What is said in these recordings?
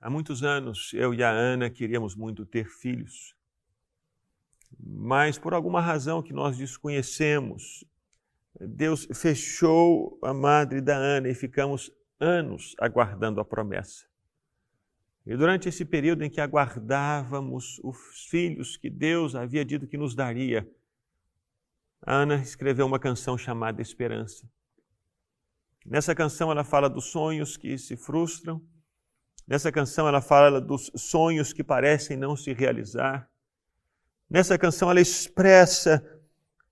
Há muitos anos, eu e a Ana queríamos muito ter filhos, mas por alguma razão que nós desconhecemos, Deus fechou a madre da Ana e ficamos anos aguardando a promessa. E durante esse período em que aguardávamos os filhos que Deus havia dito que nos daria, a Ana escreveu uma canção chamada Esperança. Nessa canção ela fala dos sonhos que se frustram, nessa canção ela fala dos sonhos que parecem não se realizar. Nessa canção ela expressa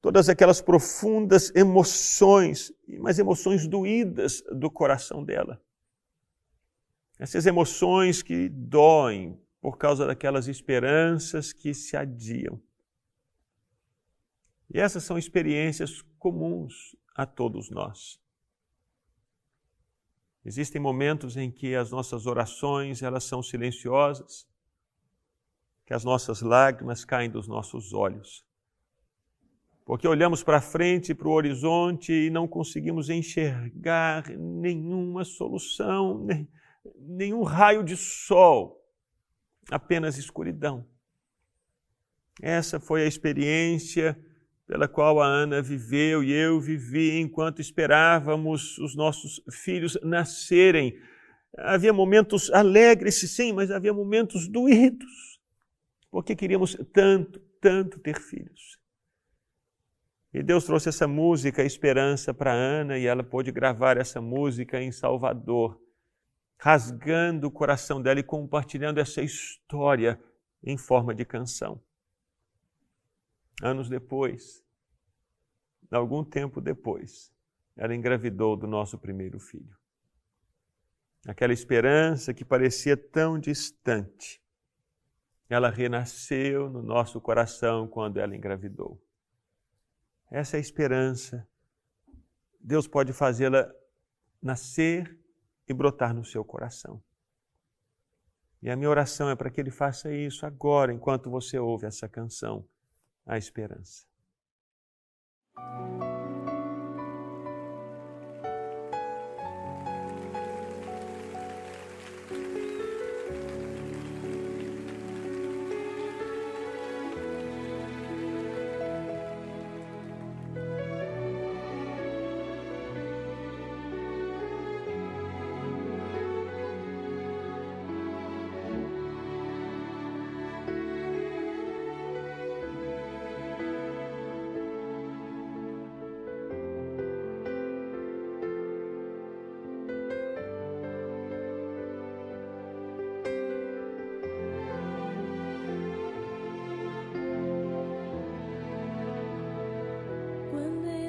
todas aquelas profundas emoções, mas emoções doídas do coração dela. Essas emoções que doem por causa daquelas esperanças que se adiam. E essas são experiências comuns a todos nós. Existem momentos em que as nossas orações, elas são silenciosas, que as nossas lágrimas caem dos nossos olhos porque olhamos para frente, para o horizonte e não conseguimos enxergar nenhuma solução, nem, nenhum raio de sol, apenas escuridão. Essa foi a experiência pela qual a Ana viveu e eu vivi enquanto esperávamos os nossos filhos nascerem. Havia momentos alegres, sim, mas havia momentos doídos, porque queríamos tanto, tanto ter filhos. E Deus trouxe essa música, Esperança, para Ana, e ela pôde gravar essa música em Salvador, rasgando o coração dela e compartilhando essa história em forma de canção. Anos depois, algum tempo depois, ela engravidou do nosso primeiro filho. Aquela esperança que parecia tão distante, ela renasceu no nosso coração quando ela engravidou. Essa é a esperança. Deus pode fazê-la nascer e brotar no seu coração. E a minha oração é para que Ele faça isso agora, enquanto você ouve essa canção, A Esperança.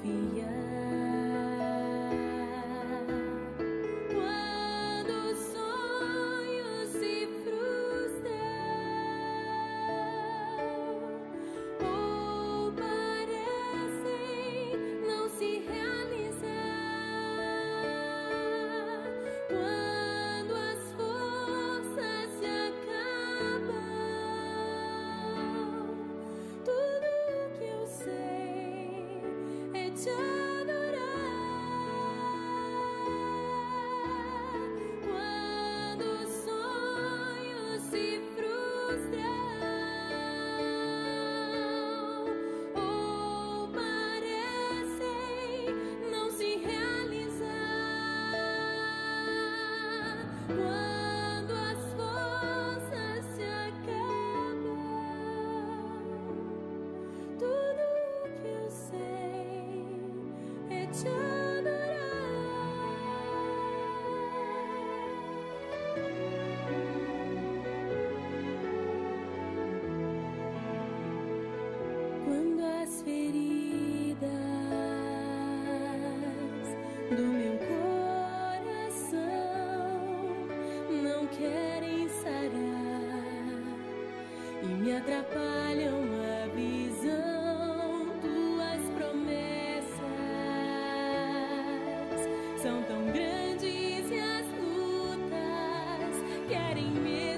a confiar. São tão grandes e as lutas querem me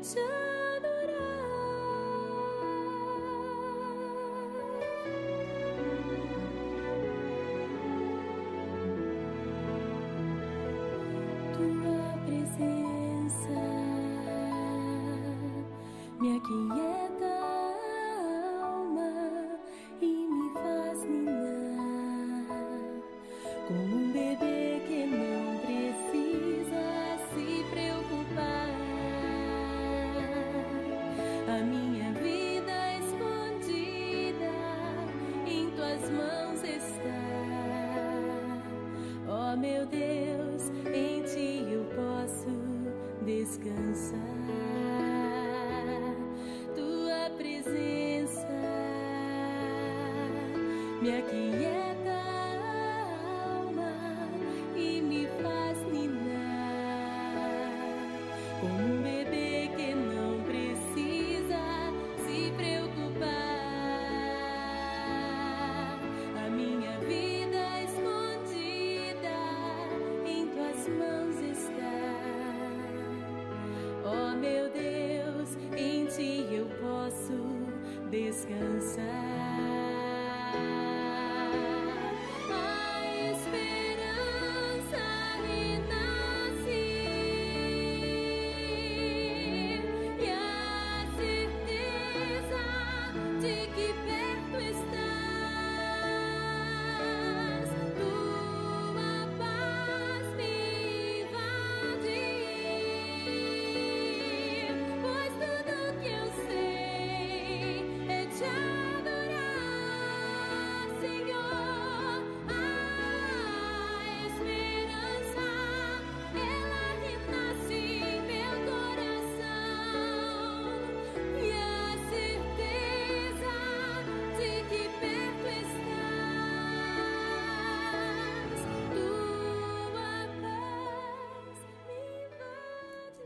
te adorar. Tua presença me aquieta me aquieta a alma e me faz ninar como um bebê que não precisa se preocupar. A minha vida escondida em tuas mãos está. Oh meu Deus, em ti eu posso descansar.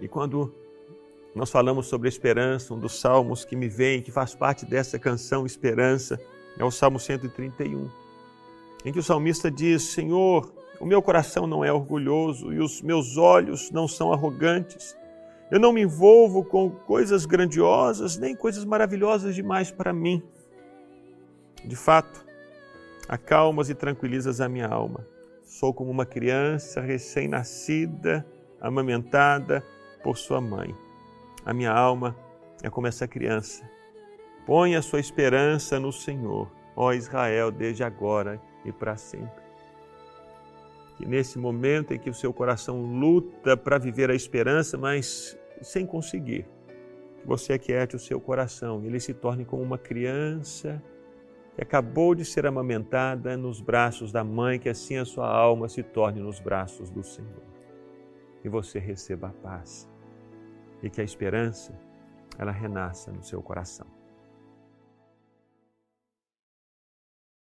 E quando nós falamos sobre esperança, um dos salmos que me vem, que faz parte dessa canção Esperança, é o Salmo 131, em que o salmista diz: Senhor, o meu coração não é orgulhoso e os meus olhos não são arrogantes. Eu não me envolvo com coisas grandiosas nem coisas maravilhosas demais para mim. De fato, acalmas e tranquilizas a minha alma. Sou como uma criança recém-nascida, amamentada por sua mãe. A minha alma é como essa criança. Põe a sua esperança no Senhor, ó Israel, desde agora e para sempre. Que nesse momento em que o seu coração luta para viver a esperança, mas sem conseguir, que você aquiete o seu coração e ele se torne como uma criança que acabou de ser amamentada nos braços da mãe, que assim a sua alma se torne nos braços do Senhor. E você receba a paz e que a esperança ela renasça no seu coração.